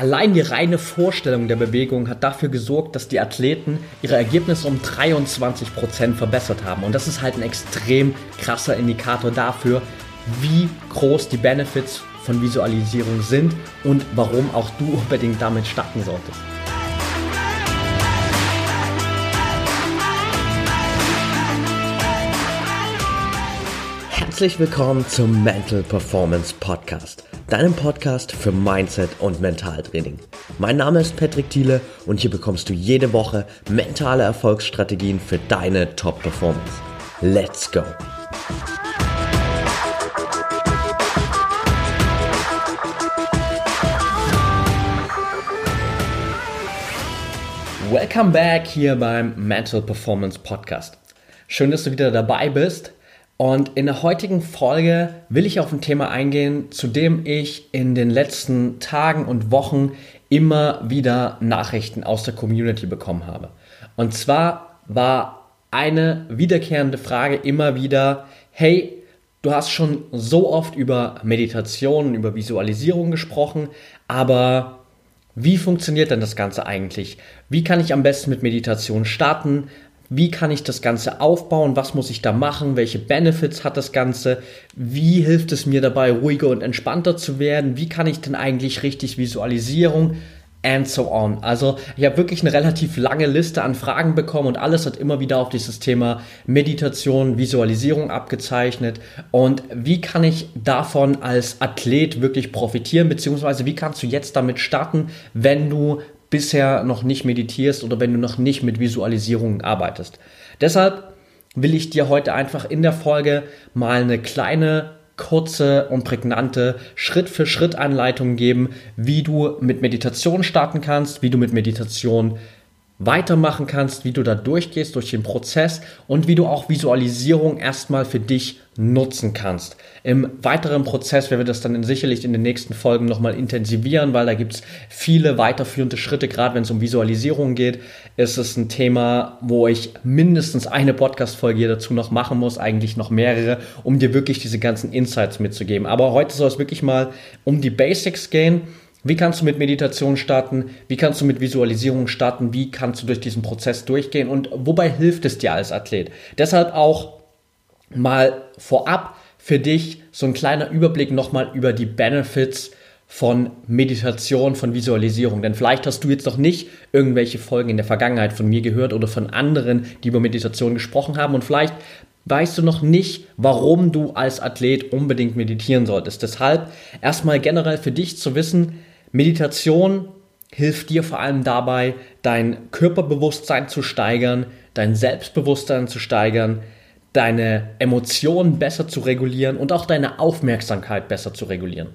Allein die reine Vorstellung der Bewegung hat dafür gesorgt, dass die Athleten ihre Ergebnisse um 23% verbessert haben. Und das ist halt ein extrem krasser Indikator dafür, wie groß die Benefits von Visualisierung sind und warum auch du unbedingt damit starten solltest. Herzlich willkommen zum Mental Performance Podcast deinem Podcast für Mindset und Mentaltraining. Mein Name ist Patrick Thiele und hier bekommst du jede Woche mentale Erfolgsstrategien für deine Top-Performance. Let's go! Welcome back hier beim Mental Performance Podcast. Schön, dass du wieder dabei bist. Und in der heutigen Folge will ich auf ein Thema eingehen, zu dem ich in den letzten Tagen und Wochen immer wieder Nachrichten aus der Community bekommen habe. Und zwar war eine wiederkehrende Frage immer wieder, hey, du hast schon so oft über Meditation, über Visualisierung gesprochen, aber wie funktioniert denn das Ganze eigentlich? Wie kann ich am besten mit Meditation starten? Wie kann ich das Ganze aufbauen? Was muss ich da machen? Welche Benefits hat das Ganze? Wie hilft es mir dabei, ruhiger und entspannter zu werden? Wie kann ich denn eigentlich richtig Visualisierung? And so on. Also ich habe wirklich eine relativ lange Liste an Fragen bekommen und alles hat immer wieder auf dieses Thema Meditation, Visualisierung abgezeichnet. Und wie kann ich davon als Athlet wirklich profitieren, beziehungsweise wie kannst du jetzt damit starten, wenn du bisher noch nicht meditierst oder wenn du noch nicht mit Visualisierungen arbeitest. Deshalb will ich dir heute einfach in der Folge mal eine kleine, kurze und prägnante Schritt-für-Schritt-Anleitung geben, wie du mit Meditation starten kannst, wie du mit Meditation weitermachen kannst, wie du da durchgehst durch den Prozess und wie du auch Visualisierung erstmal für dich nutzen kannst. Im weiteren Prozess werden wir das dann sicherlich in den nächsten Folgen nochmal intensivieren, weil da gibt es viele weiterführende Schritte, gerade wenn es um Visualisierung geht. Ist es ein Thema, wo ich mindestens eine Podcast-Folge dazu noch machen muss, eigentlich noch mehrere, um dir wirklich diese ganzen Insights mitzugeben. Aber heute soll es wirklich mal um die Basics gehen wie kannst du mit Meditation starten? Wie kannst du mit Visualisierung starten? Wie kannst du durch diesen Prozess durchgehen? Und wobei hilft es dir als Athlet? Deshalb auch mal vorab für dich so ein kleiner Überblick nochmal über die Benefits von Meditation, von Visualisierung. Denn vielleicht hast du jetzt noch nicht irgendwelche Folgen in der Vergangenheit von mir gehört oder von anderen, die über Meditation gesprochen haben. Und vielleicht weißt du noch nicht, warum du als Athlet unbedingt meditieren solltest. Deshalb erstmal generell für dich zu wissen, Meditation hilft dir vor allem dabei, dein Körperbewusstsein zu steigern, dein Selbstbewusstsein zu steigern, deine Emotionen besser zu regulieren und auch deine Aufmerksamkeit besser zu regulieren.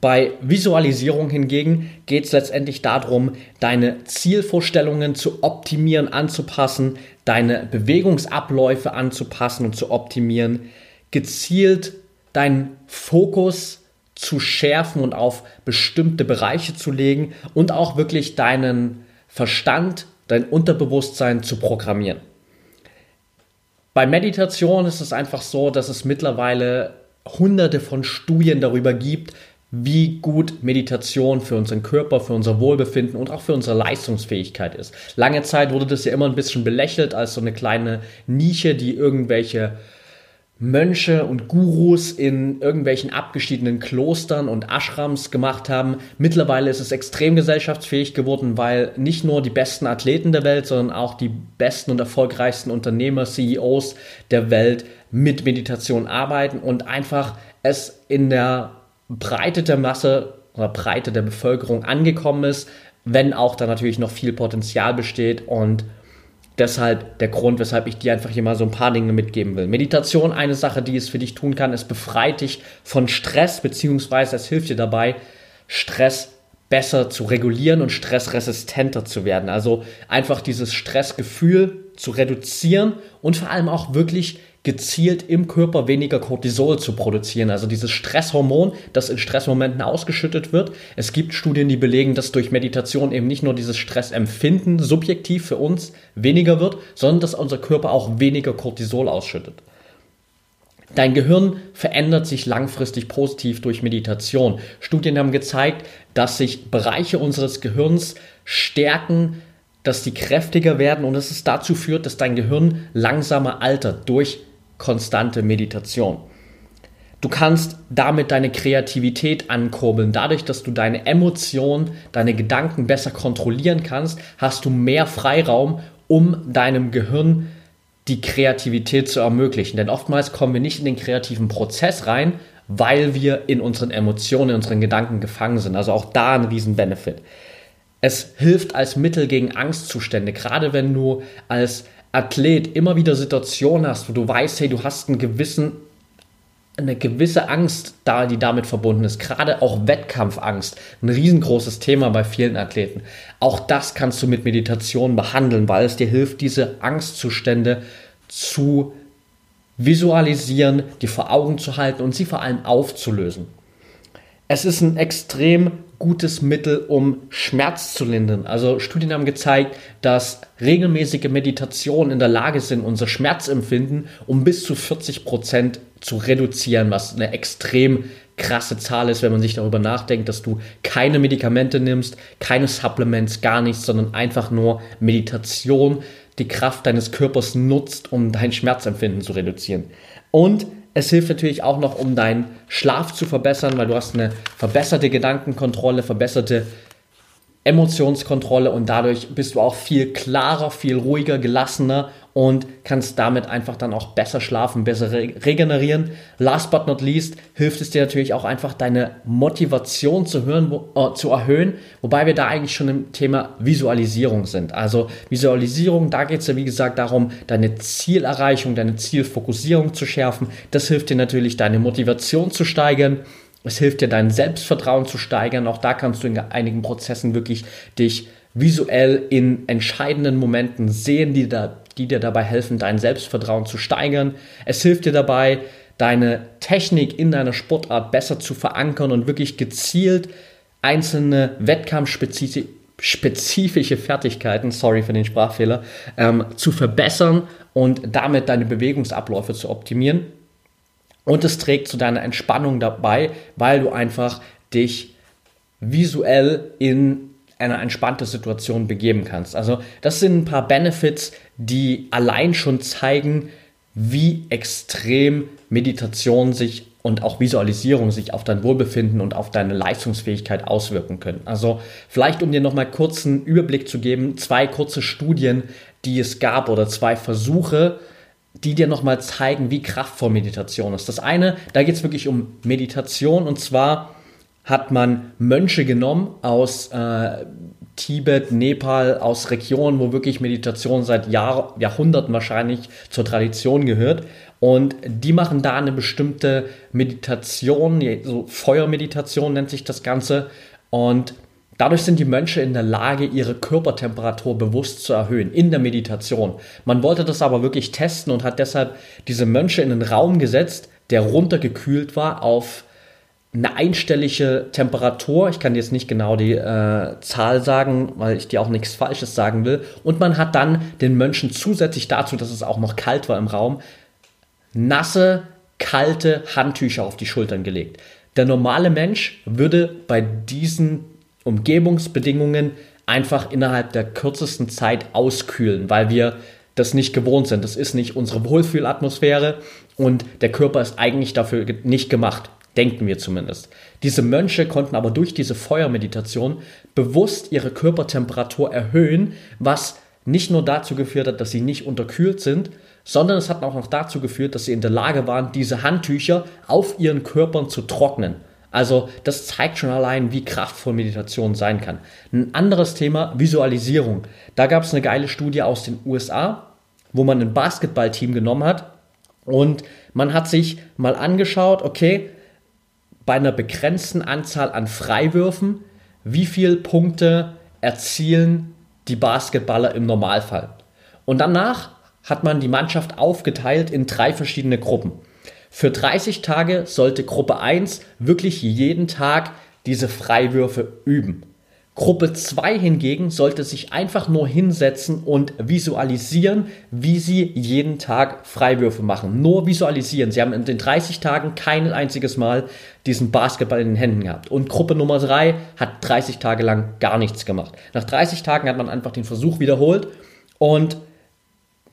Bei Visualisierung hingegen geht es letztendlich darum, deine Zielvorstellungen zu optimieren, anzupassen, deine Bewegungsabläufe anzupassen und zu optimieren, gezielt deinen Fokus zu schärfen und auf bestimmte Bereiche zu legen und auch wirklich deinen Verstand, dein Unterbewusstsein zu programmieren. Bei Meditation ist es einfach so, dass es mittlerweile hunderte von Studien darüber gibt, wie gut Meditation für unseren Körper, für unser Wohlbefinden und auch für unsere Leistungsfähigkeit ist. Lange Zeit wurde das ja immer ein bisschen belächelt als so eine kleine Nische, die irgendwelche Mönche und Gurus in irgendwelchen abgeschiedenen Klostern und Ashrams gemacht haben. Mittlerweile ist es extrem gesellschaftsfähig geworden, weil nicht nur die besten Athleten der Welt, sondern auch die besten und erfolgreichsten Unternehmer, CEOs der Welt mit Meditation arbeiten und einfach es in der Breite der Masse oder Breite der Bevölkerung angekommen ist, wenn auch da natürlich noch viel Potenzial besteht und deshalb der Grund, weshalb ich dir einfach hier mal so ein paar Dinge mitgeben will. Meditation, eine Sache, die es für dich tun kann, es befreit dich von Stress, beziehungsweise es hilft dir dabei, Stress besser zu regulieren und stressresistenter zu werden. Also einfach dieses Stressgefühl zu reduzieren und vor allem auch wirklich gezielt im Körper weniger Cortisol zu produzieren, also dieses Stresshormon, das in Stressmomenten ausgeschüttet wird. Es gibt Studien, die belegen, dass durch Meditation eben nicht nur dieses Stressempfinden subjektiv für uns weniger wird, sondern dass unser Körper auch weniger Cortisol ausschüttet. Dein Gehirn verändert sich langfristig positiv durch Meditation. Studien haben gezeigt, dass sich Bereiche unseres Gehirns stärken, dass die kräftiger werden und dass es dazu führt, dass dein Gehirn langsamer altert durch konstante Meditation. Du kannst damit deine Kreativität ankurbeln. Dadurch, dass du deine Emotionen, deine Gedanken besser kontrollieren kannst, hast du mehr Freiraum, um deinem Gehirn die Kreativität zu ermöglichen. Denn oftmals kommen wir nicht in den kreativen Prozess rein, weil wir in unseren Emotionen, in unseren Gedanken gefangen sind. Also auch da ein Riesen-Benefit. Es hilft als Mittel gegen Angstzustände, gerade wenn du als Athlet immer wieder Situationen hast, wo du weißt, hey, du hast einen gewissen eine gewisse Angst da, die damit verbunden ist. Gerade auch Wettkampfangst, ein riesengroßes Thema bei vielen Athleten. Auch das kannst du mit Meditation behandeln, weil es dir hilft, diese Angstzustände zu visualisieren, die vor Augen zu halten und sie vor allem aufzulösen. Es ist ein extrem gutes Mittel, um Schmerz zu lindern. Also Studien haben gezeigt, dass regelmäßige Meditationen in der Lage sind, unser Schmerzempfinden um bis zu 40 Prozent zu reduzieren, was eine extrem krasse Zahl ist, wenn man sich darüber nachdenkt, dass du keine Medikamente nimmst, keine Supplements, gar nichts, sondern einfach nur Meditation, die Kraft deines Körpers nutzt, um dein Schmerzempfinden zu reduzieren. Und es hilft natürlich auch noch, um deinen Schlaf zu verbessern, weil du hast eine verbesserte Gedankenkontrolle, verbesserte Emotionskontrolle und dadurch bist du auch viel klarer, viel ruhiger, gelassener und kannst damit einfach dann auch besser schlafen, besser re regenerieren. Last but not least hilft es dir natürlich auch einfach deine Motivation zu, hören, wo, äh, zu erhöhen, wobei wir da eigentlich schon im Thema Visualisierung sind. Also Visualisierung, da geht es ja wie gesagt darum, deine Zielerreichung, deine Zielfokussierung zu schärfen. Das hilft dir natürlich, deine Motivation zu steigern es hilft dir, dein Selbstvertrauen zu steigern. Auch da kannst du in einigen Prozessen wirklich dich visuell in entscheidenden Momenten sehen, die, da, die dir dabei helfen, dein Selbstvertrauen zu steigern. Es hilft dir dabei, deine Technik in deiner Sportart besser zu verankern und wirklich gezielt einzelne wettkampfspezifische Fertigkeiten, sorry für den Sprachfehler, ähm, zu verbessern und damit deine Bewegungsabläufe zu optimieren. Und es trägt zu deiner Entspannung dabei, weil du einfach dich visuell in eine entspannte Situation begeben kannst. Also das sind ein paar Benefits, die allein schon zeigen, wie extrem Meditation sich und auch Visualisierung sich auf dein Wohlbefinden und auf deine Leistungsfähigkeit auswirken können. Also vielleicht um dir nochmal kurz einen Überblick zu geben, zwei kurze Studien, die es gab oder zwei Versuche, die dir nochmal zeigen, wie kraftvoll Meditation ist. Das eine, da geht es wirklich um Meditation und zwar hat man Mönche genommen aus äh, Tibet, Nepal, aus Regionen, wo wirklich Meditation seit Jahr, Jahrhunderten wahrscheinlich zur Tradition gehört. Und die machen da eine bestimmte Meditation, so Feuermeditation nennt sich das Ganze. Und Dadurch sind die Mönche in der Lage, ihre Körpertemperatur bewusst zu erhöhen in der Meditation. Man wollte das aber wirklich testen und hat deshalb diese Mönche in einen Raum gesetzt, der runtergekühlt war auf eine einstellige Temperatur. Ich kann jetzt nicht genau die äh, Zahl sagen, weil ich dir auch nichts Falsches sagen will. Und man hat dann den Mönchen zusätzlich dazu, dass es auch noch kalt war im Raum, nasse, kalte Handtücher auf die Schultern gelegt. Der normale Mensch würde bei diesen Umgebungsbedingungen einfach innerhalb der kürzesten Zeit auskühlen, weil wir das nicht gewohnt sind. Das ist nicht unsere Wohlfühlatmosphäre und der Körper ist eigentlich dafür nicht gemacht, denken wir zumindest. Diese Mönche konnten aber durch diese Feuermeditation bewusst ihre Körpertemperatur erhöhen, was nicht nur dazu geführt hat, dass sie nicht unterkühlt sind, sondern es hat auch noch dazu geführt, dass sie in der Lage waren, diese Handtücher auf ihren Körpern zu trocknen. Also das zeigt schon allein, wie kraftvoll Meditation sein kann. Ein anderes Thema, Visualisierung. Da gab es eine geile Studie aus den USA, wo man ein Basketballteam genommen hat und man hat sich mal angeschaut, okay, bei einer begrenzten Anzahl an Freiwürfen, wie viele Punkte erzielen die Basketballer im Normalfall. Und danach hat man die Mannschaft aufgeteilt in drei verschiedene Gruppen. Für 30 Tage sollte Gruppe 1 wirklich jeden Tag diese Freiwürfe üben. Gruppe 2 hingegen sollte sich einfach nur hinsetzen und visualisieren, wie sie jeden Tag Freiwürfe machen. Nur visualisieren. Sie haben in den 30 Tagen kein einziges Mal diesen Basketball in den Händen gehabt. Und Gruppe Nummer 3 hat 30 Tage lang gar nichts gemacht. Nach 30 Tagen hat man einfach den Versuch wiederholt und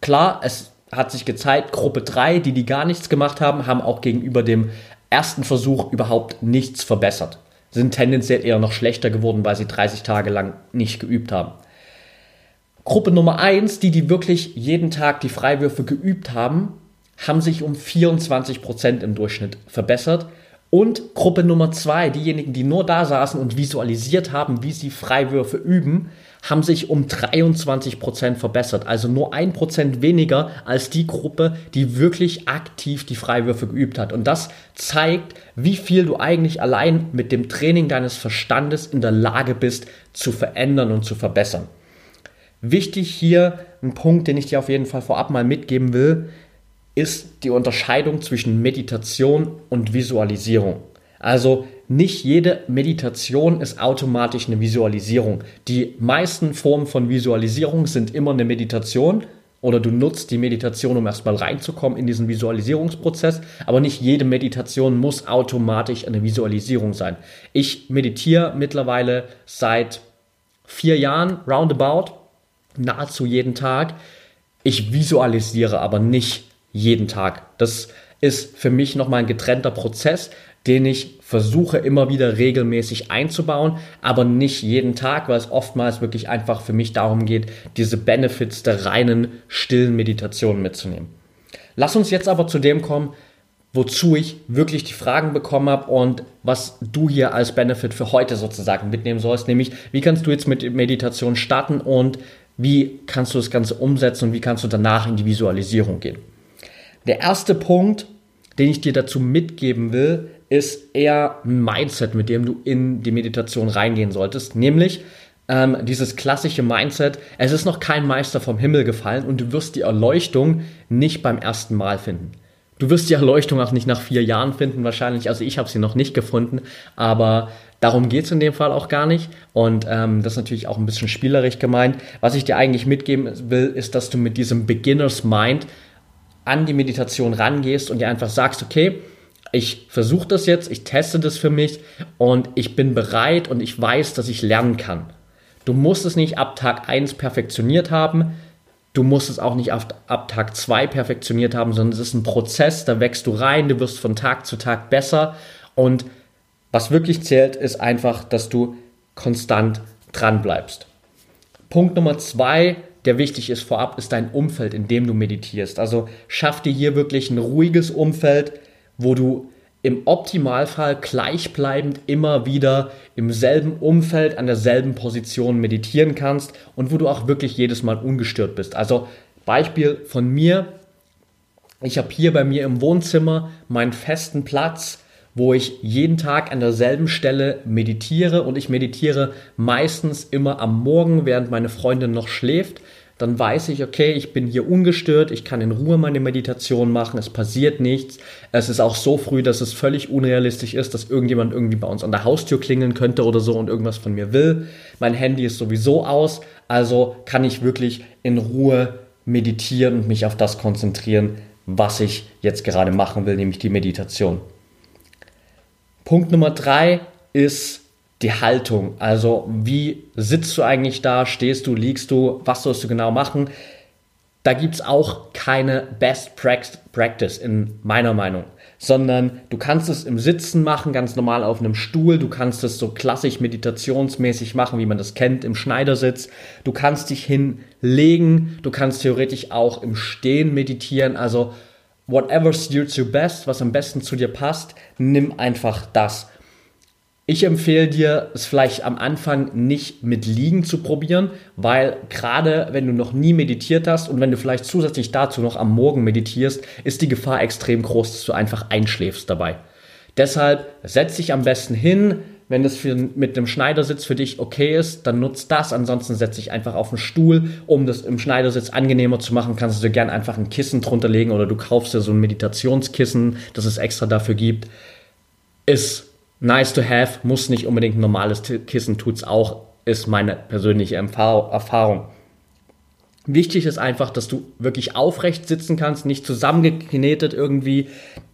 klar, es hat sich gezeigt, Gruppe 3, die die gar nichts gemacht haben, haben auch gegenüber dem ersten Versuch überhaupt nichts verbessert sind tendenziell eher noch schlechter geworden, weil sie 30 Tage lang nicht geübt haben. Gruppe Nummer 1, die, die wirklich jeden Tag die Freiwürfe geübt haben, haben sich um 24% im Durchschnitt verbessert. Und Gruppe Nummer 2, diejenigen, die nur da saßen und visualisiert haben, wie sie Freiwürfe üben, haben sich um 23% verbessert. Also nur 1% weniger als die Gruppe, die wirklich aktiv die Freiwürfe geübt hat. Und das zeigt, wie viel du eigentlich allein mit dem Training deines Verstandes in der Lage bist zu verändern und zu verbessern. Wichtig hier, ein Punkt, den ich dir auf jeden Fall vorab mal mitgeben will, ist die Unterscheidung zwischen Meditation und Visualisierung. Also nicht jede Meditation ist automatisch eine Visualisierung. Die meisten Formen von Visualisierung sind immer eine Meditation oder du nutzt die Meditation, um erstmal reinzukommen in diesen Visualisierungsprozess, aber nicht jede Meditation muss automatisch eine Visualisierung sein. Ich meditiere mittlerweile seit vier Jahren, roundabout, nahezu jeden Tag. Ich visualisiere aber nicht jeden Tag. Das ist für mich nochmal ein getrennter Prozess, den ich versuche immer wieder regelmäßig einzubauen, aber nicht jeden Tag, weil es oftmals wirklich einfach für mich darum geht, diese Benefits der reinen, stillen Meditation mitzunehmen. Lass uns jetzt aber zu dem kommen, wozu ich wirklich die Fragen bekommen habe und was du hier als Benefit für heute sozusagen mitnehmen sollst, nämlich wie kannst du jetzt mit Meditation starten und wie kannst du das Ganze umsetzen und wie kannst du danach in die Visualisierung gehen. Der erste Punkt, den ich dir dazu mitgeben will, ist eher ein Mindset, mit dem du in die Meditation reingehen solltest. Nämlich ähm, dieses klassische Mindset, es ist noch kein Meister vom Himmel gefallen und du wirst die Erleuchtung nicht beim ersten Mal finden. Du wirst die Erleuchtung auch nicht nach vier Jahren finden, wahrscheinlich. Also ich habe sie noch nicht gefunden, aber darum geht es in dem Fall auch gar nicht. Und ähm, das ist natürlich auch ein bisschen spielerisch gemeint. Was ich dir eigentlich mitgeben will, ist, dass du mit diesem Beginners Mind an die Meditation rangehst und dir einfach sagst, okay, ich versuche das jetzt, ich teste das für mich und ich bin bereit und ich weiß, dass ich lernen kann. Du musst es nicht ab Tag 1 perfektioniert haben, du musst es auch nicht ab, ab Tag 2 perfektioniert haben, sondern es ist ein Prozess, da wächst du rein, du wirst von Tag zu Tag besser und was wirklich zählt, ist einfach, dass du konstant dran bleibst. Punkt Nummer 2 der wichtig ist vorab, ist dein Umfeld, in dem du meditierst. Also schaff dir hier wirklich ein ruhiges Umfeld, wo du im Optimalfall gleichbleibend immer wieder im selben Umfeld, an derselben Position meditieren kannst und wo du auch wirklich jedes Mal ungestört bist. Also Beispiel von mir, ich habe hier bei mir im Wohnzimmer meinen festen Platz, wo ich jeden Tag an derselben Stelle meditiere und ich meditiere meistens immer am Morgen, während meine Freundin noch schläft dann weiß ich, okay, ich bin hier ungestört, ich kann in Ruhe meine Meditation machen, es passiert nichts. Es ist auch so früh, dass es völlig unrealistisch ist, dass irgendjemand irgendwie bei uns an der Haustür klingeln könnte oder so und irgendwas von mir will. Mein Handy ist sowieso aus, also kann ich wirklich in Ruhe meditieren und mich auf das konzentrieren, was ich jetzt gerade machen will, nämlich die Meditation. Punkt Nummer drei ist die Haltung. Also wie sitzt du eigentlich da, stehst du, liegst du, was sollst du genau machen? Da gibt es auch keine Best Practice in meiner Meinung, sondern du kannst es im Sitzen machen, ganz normal auf einem Stuhl, du kannst es so klassisch meditationsmäßig machen, wie man das kennt, im Schneidersitz, du kannst dich hinlegen, du kannst theoretisch auch im Stehen meditieren, also whatever suits you best, was am besten zu dir passt, nimm einfach das. Ich empfehle dir, es vielleicht am Anfang nicht mit Liegen zu probieren, weil gerade wenn du noch nie meditiert hast und wenn du vielleicht zusätzlich dazu noch am Morgen meditierst, ist die Gefahr extrem groß, dass du einfach einschläfst dabei. Deshalb setz dich am besten hin. Wenn das für, mit dem Schneidersitz für dich okay ist, dann nutzt das. Ansonsten setz dich einfach auf den Stuhl, um das im Schneidersitz angenehmer zu machen. Kannst du dir gerne einfach ein Kissen drunter legen oder du kaufst dir so ein Meditationskissen, das es extra dafür gibt. Ist nice to have, muss nicht unbedingt ein normales Kissen, tut's auch. ist meine persönliche Erfahrung. Wichtig ist einfach, dass du wirklich aufrecht sitzen kannst, nicht zusammengeknetet irgendwie,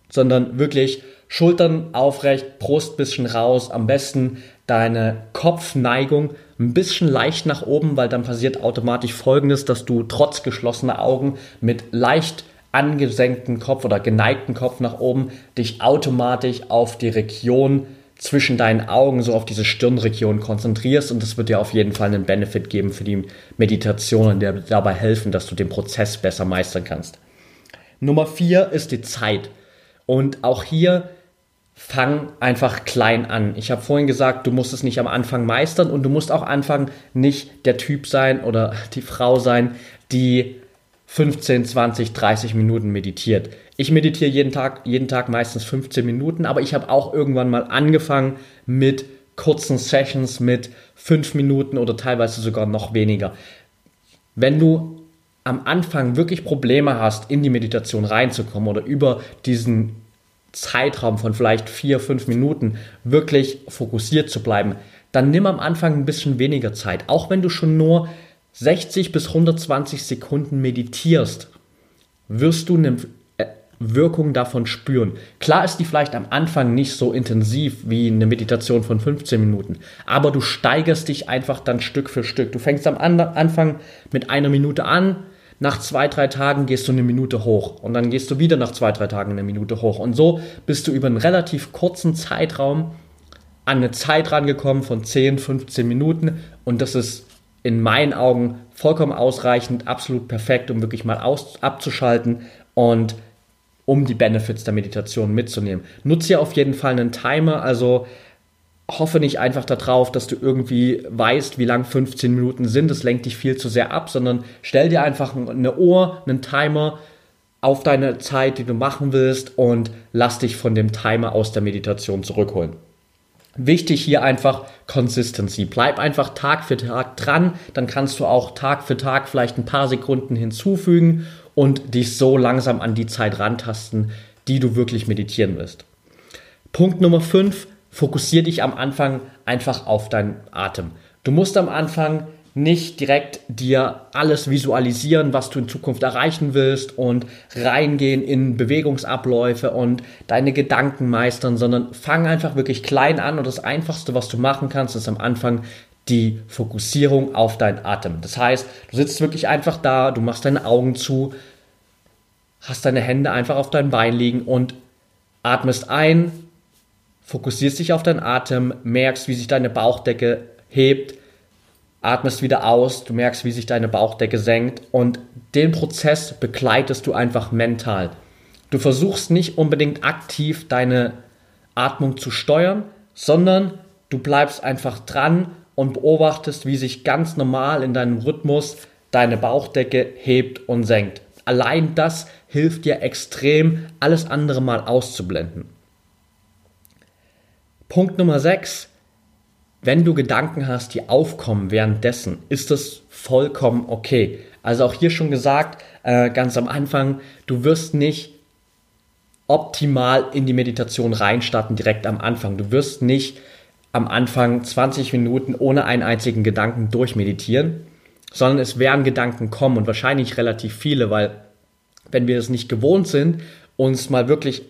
sondern wirklich Schultern aufrecht, Brust bisschen raus, am besten deine Kopfneigung ein bisschen leicht nach oben, weil dann passiert automatisch folgendes, dass du trotz geschlossener Augen mit leicht angesenkten Kopf oder geneigten Kopf nach oben dich automatisch auf die Region zwischen deinen Augen, so auf diese Stirnregion konzentrierst und das wird dir auf jeden Fall einen Benefit geben für die Meditation und dir dabei helfen, dass du den Prozess besser meistern kannst. Nummer vier ist die Zeit. Und auch hier fang einfach klein an. Ich habe vorhin gesagt, du musst es nicht am Anfang meistern und du musst auch anfangen, nicht der Typ sein oder die Frau sein, die 15, 20, 30 Minuten meditiert. Ich meditiere jeden Tag, jeden Tag meistens 15 Minuten, aber ich habe auch irgendwann mal angefangen mit kurzen Sessions mit 5 Minuten oder teilweise sogar noch weniger. Wenn du am Anfang wirklich Probleme hast, in die Meditation reinzukommen oder über diesen Zeitraum von vielleicht 4, 5 Minuten wirklich fokussiert zu bleiben, dann nimm am Anfang ein bisschen weniger Zeit. Auch wenn du schon nur 60 bis 120 Sekunden meditierst, wirst du eine äh, Wirkung davon spüren. Klar ist die vielleicht am Anfang nicht so intensiv wie eine Meditation von 15 Minuten, aber du steigerst dich einfach dann Stück für Stück. Du fängst am Anfang mit einer Minute an, nach zwei, drei Tagen gehst du eine Minute hoch und dann gehst du wieder nach zwei, drei Tagen eine Minute hoch und so bist du über einen relativ kurzen Zeitraum an eine Zeit rangekommen von 10, 15 Minuten und das ist in meinen Augen vollkommen ausreichend, absolut perfekt, um wirklich mal aus, abzuschalten und um die Benefits der Meditation mitzunehmen. Nutze hier auf jeden Fall einen Timer, also hoffe nicht einfach darauf, dass du irgendwie weißt, wie lang 15 Minuten sind, das lenkt dich viel zu sehr ab, sondern stell dir einfach eine Uhr, einen Timer auf deine Zeit, die du machen willst und lass dich von dem Timer aus der Meditation zurückholen. Wichtig hier einfach Consistency. Bleib einfach Tag für Tag dran, dann kannst du auch Tag für Tag vielleicht ein paar Sekunden hinzufügen und dich so langsam an die Zeit rantasten, die du wirklich meditieren willst. Punkt Nummer 5, fokussier dich am Anfang einfach auf deinen Atem. Du musst am Anfang nicht direkt dir alles visualisieren, was du in Zukunft erreichen willst und reingehen in Bewegungsabläufe und deine Gedanken meistern, sondern fang einfach wirklich klein an und das Einfachste, was du machen kannst, ist am Anfang die Fokussierung auf deinen Atem. Das heißt, du sitzt wirklich einfach da, du machst deine Augen zu, hast deine Hände einfach auf deinem Bein liegen und atmest ein, fokussierst dich auf deinen Atem, merkst, wie sich deine Bauchdecke hebt, atmest wieder aus, du merkst, wie sich deine Bauchdecke senkt und den Prozess begleitest du einfach mental. Du versuchst nicht unbedingt aktiv deine Atmung zu steuern, sondern du bleibst einfach dran und beobachtest, wie sich ganz normal in deinem Rhythmus deine Bauchdecke hebt und senkt. Allein das hilft dir extrem, alles andere mal auszublenden. Punkt Nummer 6 wenn du Gedanken hast, die aufkommen währenddessen, ist das vollkommen okay. Also auch hier schon gesagt, äh, ganz am Anfang, du wirst nicht optimal in die Meditation reinstarten direkt am Anfang. Du wirst nicht am Anfang 20 Minuten ohne einen einzigen Gedanken durchmeditieren, sondern es werden Gedanken kommen und wahrscheinlich relativ viele, weil wenn wir es nicht gewohnt sind, uns mal wirklich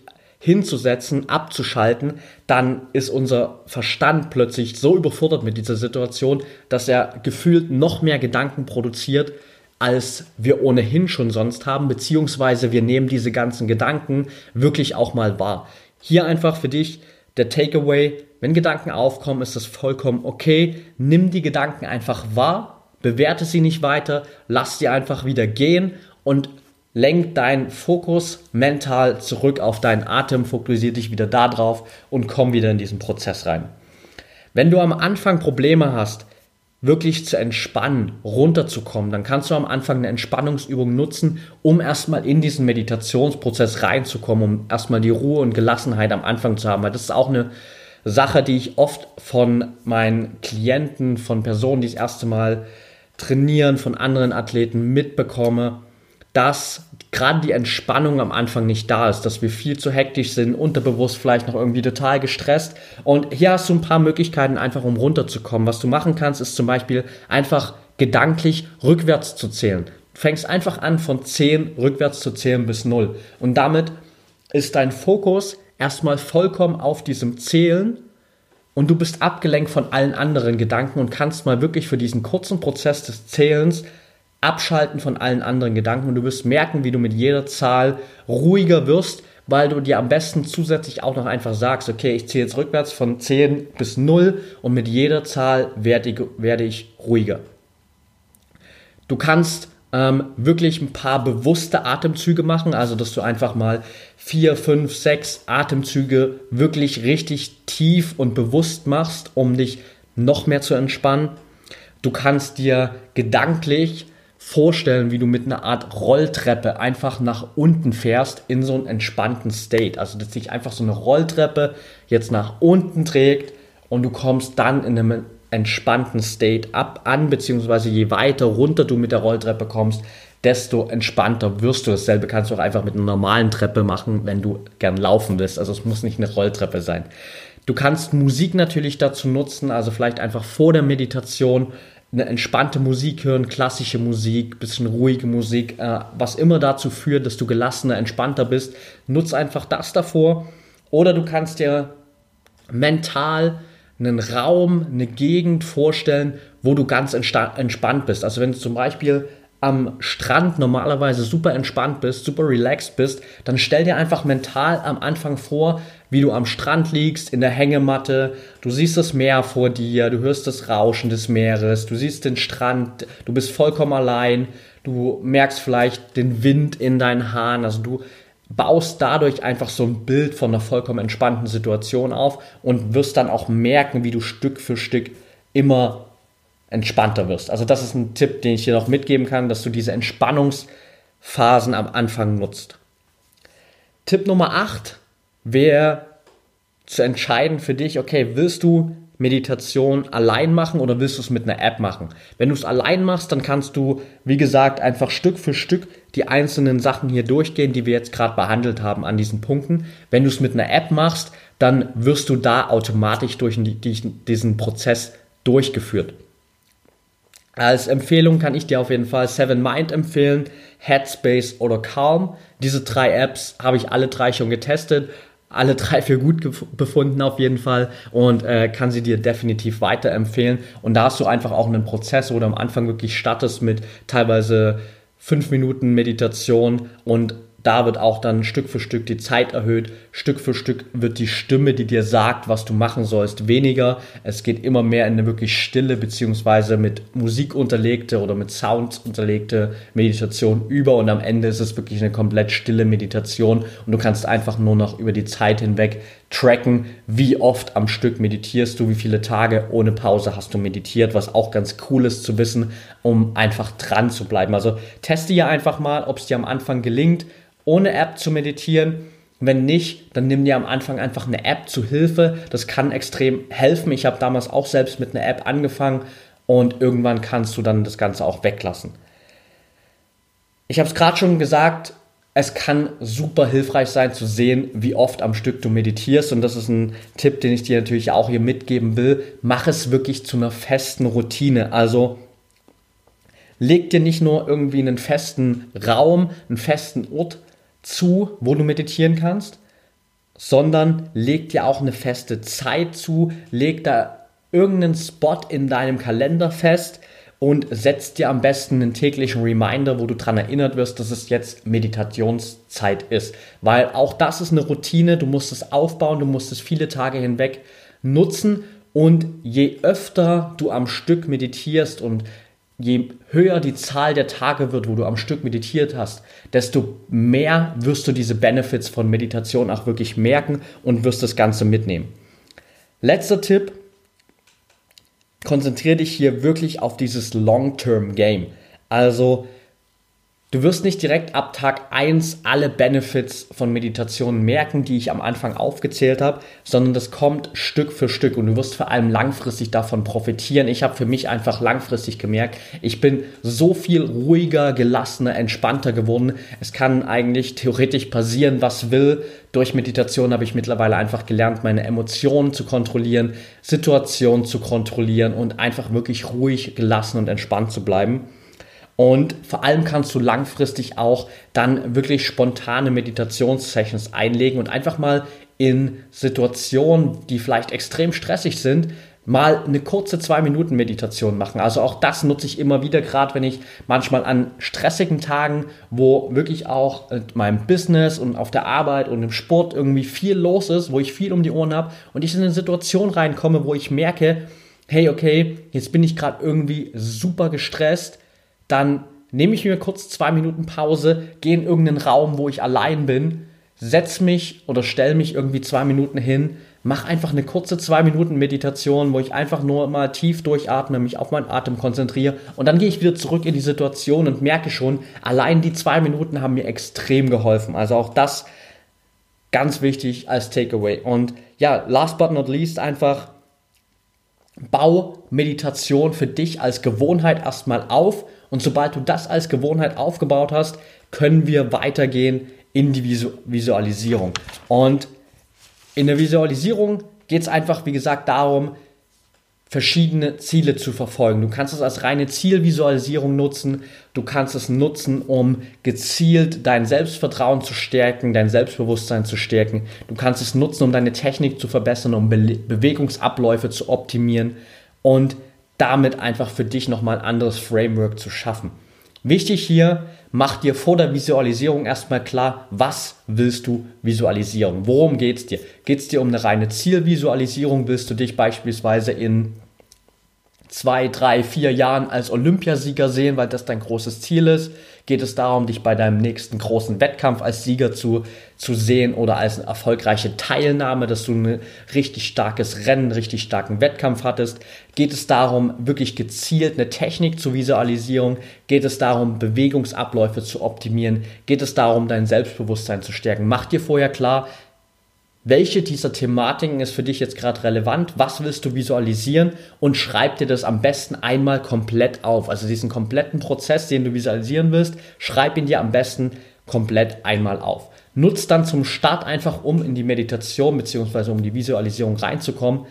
hinzusetzen, abzuschalten, dann ist unser Verstand plötzlich so überfordert mit dieser Situation, dass er gefühlt noch mehr Gedanken produziert, als wir ohnehin schon sonst haben, beziehungsweise wir nehmen diese ganzen Gedanken wirklich auch mal wahr. Hier einfach für dich der Takeaway, wenn Gedanken aufkommen, ist das vollkommen okay. Nimm die Gedanken einfach wahr, bewerte sie nicht weiter, lass sie einfach wieder gehen und lenk deinen Fokus mental zurück auf deinen Atem, fokussier dich wieder da drauf und komm wieder in diesen Prozess rein. Wenn du am Anfang Probleme hast, wirklich zu entspannen, runterzukommen, dann kannst du am Anfang eine Entspannungsübung nutzen, um erstmal in diesen Meditationsprozess reinzukommen, um erstmal die Ruhe und Gelassenheit am Anfang zu haben. Weil das ist auch eine Sache, die ich oft von meinen Klienten, von Personen, die das erste Mal trainieren, von anderen Athleten mitbekomme, dass gerade die Entspannung am Anfang nicht da ist, dass wir viel zu hektisch sind, unterbewusst vielleicht noch irgendwie total gestresst. Und hier hast du ein paar Möglichkeiten, einfach um runterzukommen. Was du machen kannst, ist zum Beispiel einfach gedanklich rückwärts zu zählen. Du fängst einfach an, von 10 rückwärts zu zählen bis 0. Und damit ist dein Fokus erstmal vollkommen auf diesem Zählen und du bist abgelenkt von allen anderen Gedanken und kannst mal wirklich für diesen kurzen Prozess des Zählens abschalten von allen anderen Gedanken und du wirst merken, wie du mit jeder Zahl ruhiger wirst, weil du dir am besten zusätzlich auch noch einfach sagst, okay, ich zähle jetzt rückwärts von 10 bis 0 und mit jeder Zahl werde ich, werde ich ruhiger. Du kannst ähm, wirklich ein paar bewusste Atemzüge machen, also dass du einfach mal vier, fünf, sechs Atemzüge wirklich richtig tief und bewusst machst, um dich noch mehr zu entspannen. Du kannst dir gedanklich vorstellen, wie du mit einer Art Rolltreppe einfach nach unten fährst in so einen entspannten State. Also, dass sich einfach so eine Rolltreppe jetzt nach unten trägt und du kommst dann in einem entspannten State ab an, beziehungsweise je weiter runter du mit der Rolltreppe kommst, desto entspannter wirst du. Dasselbe kannst du auch einfach mit einer normalen Treppe machen, wenn du gern laufen willst. Also es muss nicht eine Rolltreppe sein. Du kannst Musik natürlich dazu nutzen, also vielleicht einfach vor der Meditation eine entspannte Musik hören, klassische Musik, bisschen ruhige Musik, äh, was immer dazu führt, dass du gelassener, entspannter bist. Nutz einfach das davor. Oder du kannst dir mental einen Raum, eine Gegend vorstellen, wo du ganz entspannt bist. Also wenn du zum Beispiel am Strand normalerweise super entspannt bist, super relaxed bist, dann stell dir einfach mental am Anfang vor, wie du am Strand liegst, in der Hängematte, du siehst das Meer vor dir, du hörst das Rauschen des Meeres, du siehst den Strand, du bist vollkommen allein, du merkst vielleicht den Wind in deinen Haaren, also du baust dadurch einfach so ein Bild von einer vollkommen entspannten Situation auf und wirst dann auch merken, wie du Stück für Stück immer entspannter wirst. Also das ist ein Tipp, den ich dir noch mitgeben kann, dass du diese Entspannungsphasen am Anfang nutzt. Tipp Nummer 8 wäre zu entscheiden für dich, okay, willst du Meditation allein machen oder willst du es mit einer App machen? Wenn du es allein machst, dann kannst du, wie gesagt, einfach Stück für Stück die einzelnen Sachen hier durchgehen, die wir jetzt gerade behandelt haben an diesen Punkten. Wenn du es mit einer App machst, dann wirst du da automatisch durch diesen Prozess durchgeführt. Als Empfehlung kann ich dir auf jeden Fall Seven Mind empfehlen, Headspace oder Calm. Diese drei Apps habe ich alle drei schon getestet, alle drei für gut befunden auf jeden Fall und äh, kann sie dir definitiv weiterempfehlen. Und da hast du einfach auch einen Prozess, wo du am Anfang wirklich startest mit teilweise fünf Minuten Meditation und da wird auch dann Stück für Stück die Zeit erhöht. Stück für Stück wird die Stimme, die dir sagt, was du machen sollst, weniger. Es geht immer mehr in eine wirklich stille beziehungsweise mit Musik unterlegte oder mit Sounds unterlegte Meditation über und am Ende ist es wirklich eine komplett stille Meditation und du kannst einfach nur noch über die Zeit hinweg tracken, wie oft am Stück meditierst du, wie viele Tage ohne Pause hast du meditiert, was auch ganz cool ist zu wissen, um einfach dran zu bleiben. Also teste ja einfach mal, ob es dir am Anfang gelingt ohne App zu meditieren. Wenn nicht, dann nimm dir am Anfang einfach eine App zu Hilfe. Das kann extrem helfen. Ich habe damals auch selbst mit einer App angefangen und irgendwann kannst du dann das Ganze auch weglassen. Ich habe es gerade schon gesagt, es kann super hilfreich sein zu sehen, wie oft am Stück du meditierst. Und das ist ein Tipp, den ich dir natürlich auch hier mitgeben will. Mach es wirklich zu einer festen Routine. Also leg dir nicht nur irgendwie einen festen Raum, einen festen Ort zu, wo du meditieren kannst, sondern leg dir auch eine feste Zeit zu, leg da irgendeinen Spot in deinem Kalender fest und setz dir am besten einen täglichen Reminder, wo du daran erinnert wirst, dass es jetzt Meditationszeit ist. Weil auch das ist eine Routine, du musst es aufbauen, du musst es viele Tage hinweg nutzen und je öfter du am Stück meditierst und je höher die Zahl der Tage wird, wo du am Stück meditiert hast, desto mehr wirst du diese Benefits von Meditation auch wirklich merken und wirst das Ganze mitnehmen. Letzter Tipp, konzentriere dich hier wirklich auf dieses Long-Term-Game. Also Du wirst nicht direkt ab Tag 1 alle Benefits von Meditation merken, die ich am Anfang aufgezählt habe, sondern das kommt Stück für Stück und du wirst vor allem langfristig davon profitieren. Ich habe für mich einfach langfristig gemerkt, ich bin so viel ruhiger, gelassener, entspannter geworden. Es kann eigentlich theoretisch passieren, was will. Durch Meditation habe ich mittlerweile einfach gelernt, meine Emotionen zu kontrollieren, Situationen zu kontrollieren und einfach wirklich ruhig, gelassen und entspannt zu bleiben. Und vor allem kannst du langfristig auch dann wirklich spontane Meditationssessions einlegen und einfach mal in Situationen, die vielleicht extrem stressig sind, mal eine kurze zwei Minuten Meditation machen. Also auch das nutze ich immer wieder, gerade wenn ich manchmal an stressigen Tagen, wo wirklich auch in meinem Business und auf der Arbeit und im Sport irgendwie viel los ist, wo ich viel um die Ohren habe und ich in eine Situation reinkomme, wo ich merke, hey, okay, jetzt bin ich gerade irgendwie super gestresst dann nehme ich mir kurz zwei Minuten Pause, gehe in irgendeinen Raum, wo ich allein bin, setze mich oder stelle mich irgendwie zwei Minuten hin, mache einfach eine kurze zwei Minuten Meditation, wo ich einfach nur mal tief durchatme, mich auf meinen Atem konzentriere und dann gehe ich wieder zurück in die Situation und merke schon, allein die zwei Minuten haben mir extrem geholfen. Also auch das ganz wichtig als Takeaway. Und ja, last but not least einfach bau Meditation für dich als Gewohnheit erstmal auf und sobald du das als Gewohnheit aufgebaut hast, können wir weitergehen in die Visualisierung. Und in der Visualisierung geht es einfach, wie gesagt, darum, verschiedene Ziele zu verfolgen. Du kannst es als reine Zielvisualisierung nutzen. Du kannst es nutzen, um gezielt dein Selbstvertrauen zu stärken, dein Selbstbewusstsein zu stärken. Du kannst es nutzen, um deine Technik zu verbessern, um Be Bewegungsabläufe zu optimieren. Und damit einfach für dich nochmal ein anderes Framework zu schaffen. Wichtig hier, mach dir vor der Visualisierung erstmal klar, was willst du visualisieren? Worum geht es dir? Geht es dir um eine reine Zielvisualisierung? Willst du dich beispielsweise in zwei, drei, vier Jahren als Olympiasieger sehen, weil das dein großes Ziel ist? Geht es darum, dich bei deinem nächsten großen Wettkampf als Sieger zu, zu sehen oder als eine erfolgreiche Teilnahme, dass du ein richtig starkes Rennen, richtig starken Wettkampf hattest? Geht es darum, wirklich gezielt eine Technik zur Visualisierung? Geht es darum, Bewegungsabläufe zu optimieren? Geht es darum, dein Selbstbewusstsein zu stärken? Mach dir vorher klar, welche dieser Thematiken ist für dich jetzt gerade relevant, was willst du visualisieren und schreib dir das am besten einmal komplett auf. Also diesen kompletten Prozess, den du visualisieren willst, schreib ihn dir am besten komplett einmal auf. Nutz dann zum Start einfach, um in die Meditation bzw. um die Visualisierung reinzukommen,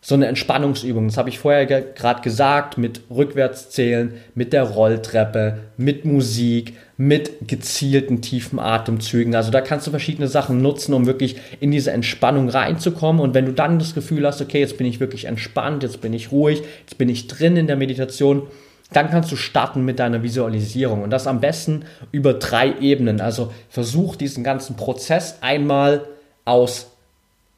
so eine Entspannungsübung. Das habe ich vorher gerade gesagt, mit Rückwärtszählen, mit der Rolltreppe, mit Musik, mit gezielten tiefen Atemzügen. Also da kannst du verschiedene Sachen nutzen, um wirklich in diese Entspannung reinzukommen. Und wenn du dann das Gefühl hast, okay, jetzt bin ich wirklich entspannt, jetzt bin ich ruhig, jetzt bin ich drin in der Meditation, dann kannst du starten mit deiner Visualisierung. Und das am besten über drei Ebenen. Also versuch diesen ganzen Prozess einmal aus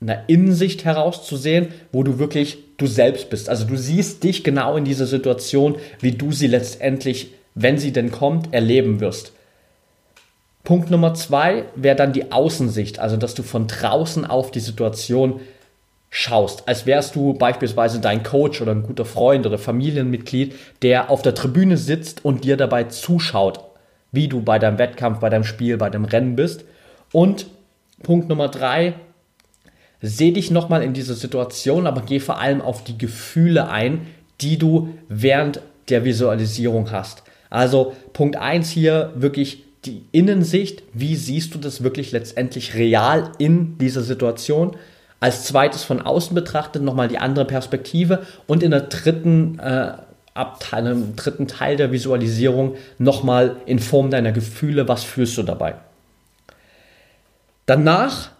einer Innensicht herauszusehen, wo du wirklich du selbst bist. Also du siehst dich genau in dieser Situation, wie du sie letztendlich, wenn sie denn kommt, erleben wirst. Punkt Nummer zwei wäre dann die Außensicht, also dass du von draußen auf die Situation schaust, als wärst du beispielsweise dein Coach oder ein guter Freund oder Familienmitglied, der auf der Tribüne sitzt und dir dabei zuschaut, wie du bei deinem Wettkampf, bei deinem Spiel, bei deinem Rennen bist. Und Punkt Nummer drei Seh dich nochmal in dieser Situation, aber geh vor allem auf die Gefühle ein, die du während der Visualisierung hast. Also Punkt 1 hier wirklich die Innensicht. Wie siehst du das wirklich letztendlich real in dieser Situation? Als zweites von außen betrachtet nochmal die andere Perspektive und in der dritten äh, Abteil, im dritten Teil der Visualisierung nochmal in Form deiner Gefühle, was fühlst du dabei? Danach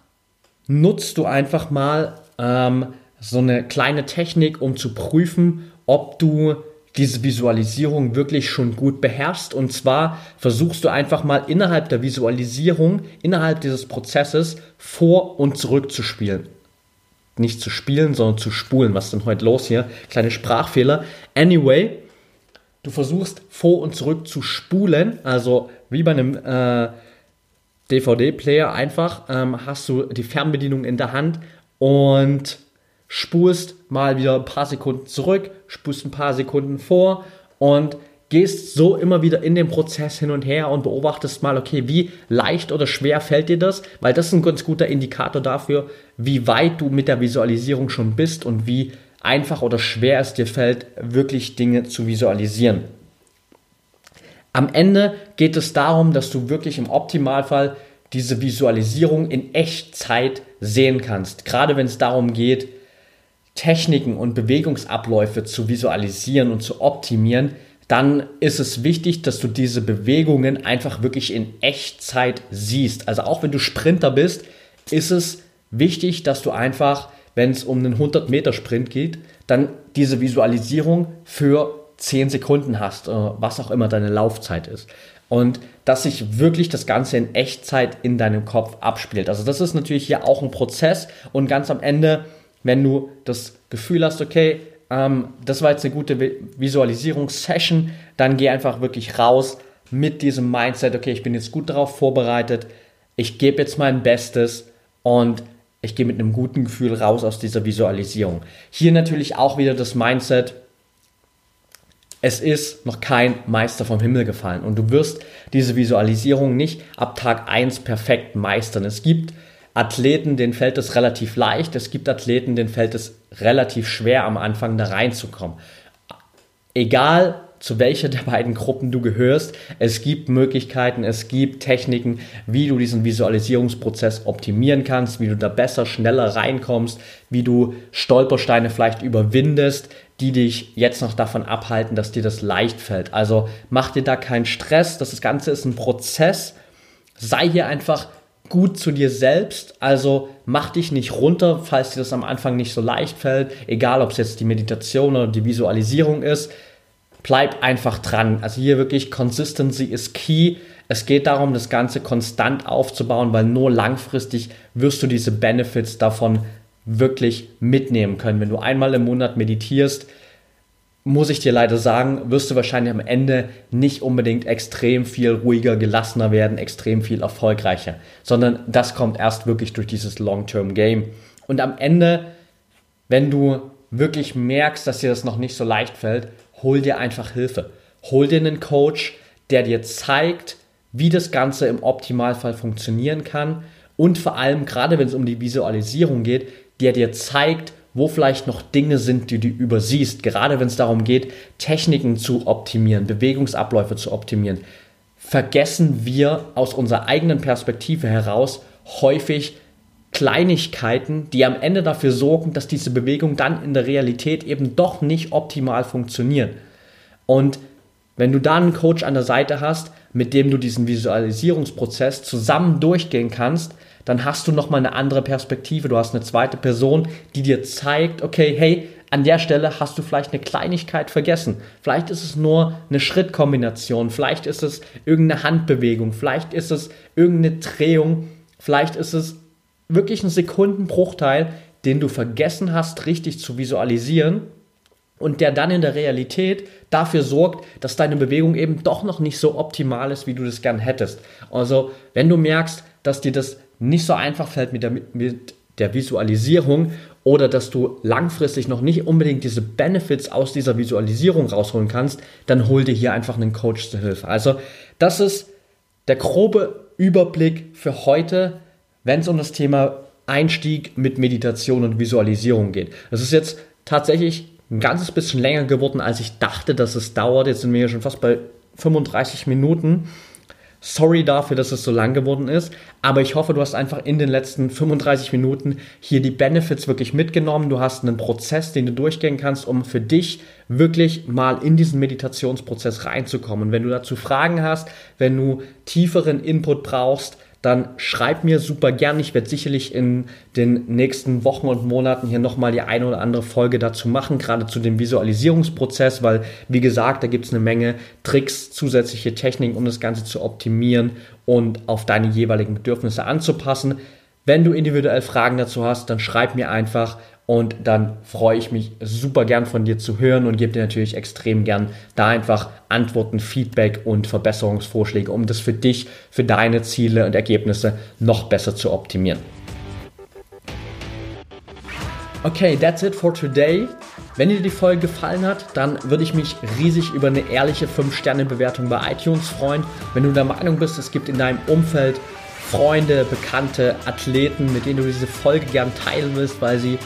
nutzt du einfach mal ähm, so eine kleine Technik, um zu prüfen, ob du diese Visualisierung wirklich schon gut beherrschst. Und zwar versuchst du einfach mal innerhalb der Visualisierung, innerhalb dieses Prozesses vor und zurück zu spielen. Nicht zu spielen, sondern zu spulen. Was ist denn heute los hier? Kleine Sprachfehler. Anyway, du versuchst vor und zurück zu spulen, also wie bei einem äh, DVD-Player einfach, ähm, hast du die Fernbedienung in der Hand und spulst mal wieder ein paar Sekunden zurück, spulst ein paar Sekunden vor und gehst so immer wieder in den Prozess hin und her und beobachtest mal, okay, wie leicht oder schwer fällt dir das? Weil das ist ein ganz guter Indikator dafür, wie weit du mit der Visualisierung schon bist und wie einfach oder schwer es dir fällt, wirklich Dinge zu visualisieren. Am Ende geht es darum, dass du wirklich im Optimalfall diese Visualisierung in Echtzeit sehen kannst. Gerade wenn es darum geht, Techniken und Bewegungsabläufe zu visualisieren und zu optimieren, dann ist es wichtig, dass du diese Bewegungen einfach wirklich in Echtzeit siehst. Also auch wenn du Sprinter bist, ist es wichtig, dass du einfach, wenn es um einen 100 Meter Sprint geht, dann diese Visualisierung für 10 Sekunden hast, äh, was auch immer deine Laufzeit ist. Und dass sich wirklich das Ganze in Echtzeit in deinem Kopf abspielt. Also das ist natürlich hier auch ein Prozess und ganz am Ende, wenn du das Gefühl hast, okay, ähm, das war jetzt eine gute Visualisierungssession, dann geh einfach wirklich raus mit diesem Mindset, okay, ich bin jetzt gut darauf vorbereitet, ich gebe jetzt mein Bestes und ich gehe mit einem guten Gefühl raus aus dieser Visualisierung. Hier natürlich auch wieder das Mindset, es ist noch kein Meister vom Himmel gefallen und du wirst diese Visualisierung nicht ab Tag 1 perfekt meistern. Es gibt Athleten, denen fällt es relativ leicht, es gibt Athleten, denen fällt es relativ schwer am Anfang da reinzukommen. Egal zu welcher der beiden Gruppen du gehörst, es gibt Möglichkeiten, es gibt Techniken, wie du diesen Visualisierungsprozess optimieren kannst, wie du da besser, schneller reinkommst, wie du Stolpersteine vielleicht überwindest, die dich jetzt noch davon abhalten, dass dir das leicht fällt. Also mach dir da keinen Stress, das Ganze ist ein Prozess. Sei hier einfach gut zu dir selbst. Also mach dich nicht runter, falls dir das am Anfang nicht so leicht fällt. Egal, ob es jetzt die Meditation oder die Visualisierung ist. Bleib einfach dran. Also hier wirklich Consistency ist key. Es geht darum, das Ganze konstant aufzubauen, weil nur langfristig wirst du diese Benefits davon wirklich mitnehmen können. Wenn du einmal im Monat meditierst, muss ich dir leider sagen, wirst du wahrscheinlich am Ende nicht unbedingt extrem viel ruhiger, gelassener werden, extrem viel erfolgreicher, sondern das kommt erst wirklich durch dieses Long-Term-Game. Und am Ende, wenn du wirklich merkst, dass dir das noch nicht so leicht fällt, hol dir einfach Hilfe. Hol dir einen Coach, der dir zeigt, wie das Ganze im Optimalfall funktionieren kann und vor allem, gerade wenn es um die Visualisierung geht, der dir zeigt, wo vielleicht noch Dinge sind, die du übersiehst, gerade wenn es darum geht, Techniken zu optimieren, Bewegungsabläufe zu optimieren, vergessen wir aus unserer eigenen Perspektive heraus häufig Kleinigkeiten, die am Ende dafür sorgen, dass diese Bewegung dann in der Realität eben doch nicht optimal funktioniert. Und wenn du da einen Coach an der Seite hast, mit dem du diesen Visualisierungsprozess zusammen durchgehen kannst, dann hast du nochmal eine andere Perspektive. Du hast eine zweite Person, die dir zeigt, okay, hey, an der Stelle hast du vielleicht eine Kleinigkeit vergessen. Vielleicht ist es nur eine Schrittkombination, vielleicht ist es irgendeine Handbewegung, vielleicht ist es irgendeine Drehung, vielleicht ist es wirklich ein Sekundenbruchteil, den du vergessen hast, richtig zu visualisieren und der dann in der Realität dafür sorgt, dass deine Bewegung eben doch noch nicht so optimal ist, wie du das gern hättest. Also, wenn du merkst, dass dir das nicht so einfach fällt mit der, mit der Visualisierung oder dass du langfristig noch nicht unbedingt diese Benefits aus dieser Visualisierung rausholen kannst, dann hol dir hier einfach einen Coach zur Hilfe. Also das ist der grobe Überblick für heute, wenn es um das Thema Einstieg mit Meditation und Visualisierung geht. Das ist jetzt tatsächlich ein ganzes bisschen länger geworden, als ich dachte, dass es dauert. Jetzt sind wir ja schon fast bei 35 Minuten. Sorry dafür, dass es so lang geworden ist, aber ich hoffe, du hast einfach in den letzten 35 Minuten hier die Benefits wirklich mitgenommen. Du hast einen Prozess, den du durchgehen kannst, um für dich wirklich mal in diesen Meditationsprozess reinzukommen. wenn du dazu Fragen hast, wenn du tieferen Input brauchst, dann schreib mir super gern. Ich werde sicherlich in den nächsten Wochen und Monaten hier nochmal die eine oder andere Folge dazu machen, gerade zu dem Visualisierungsprozess, weil, wie gesagt, da gibt es eine Menge Tricks, zusätzliche Techniken, um das Ganze zu optimieren und auf deine jeweiligen Bedürfnisse anzupassen. Wenn du individuell Fragen dazu hast, dann schreib mir einfach und dann freue ich mich super gern von dir zu hören und gebe dir natürlich extrem gern da einfach Antworten, Feedback und Verbesserungsvorschläge, um das für dich, für deine Ziele und Ergebnisse noch besser zu optimieren. Okay, that's it for today. Wenn dir die Folge gefallen hat, dann würde ich mich riesig über eine ehrliche 5-Sterne-Bewertung bei iTunes freuen. Wenn du der Meinung bist, es gibt in deinem Umfeld Freunde, Bekannte, Athleten, mit denen du diese Folge gern teilen willst, weil sie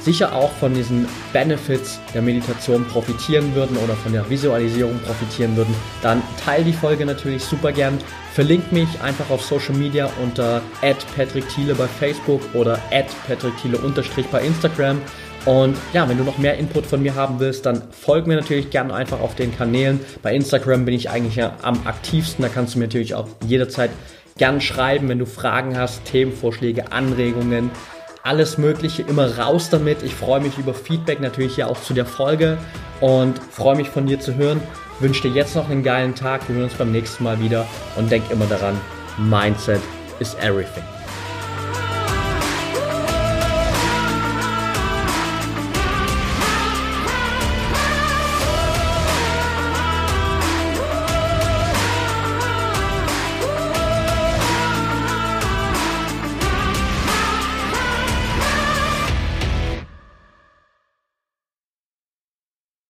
sicher auch von diesen Benefits der Meditation profitieren würden oder von der Visualisierung profitieren würden, dann teile die Folge natürlich super gern. Verlink mich einfach auf Social Media unter @patrickthiele bei Facebook oder @patrickthiele bei Instagram. Und ja, wenn du noch mehr Input von mir haben willst, dann folg mir natürlich gerne einfach auf den Kanälen. Bei Instagram bin ich eigentlich ja am aktivsten. Da kannst du mir natürlich auch jederzeit gern schreiben, wenn du Fragen hast, Themenvorschläge, Anregungen alles Mögliche immer raus damit. Ich freue mich über Feedback natürlich hier auch zu der Folge und freue mich von dir zu hören. Wünsche dir jetzt noch einen geilen Tag. Wir hören uns beim nächsten Mal wieder und denk immer daran, Mindset is everything.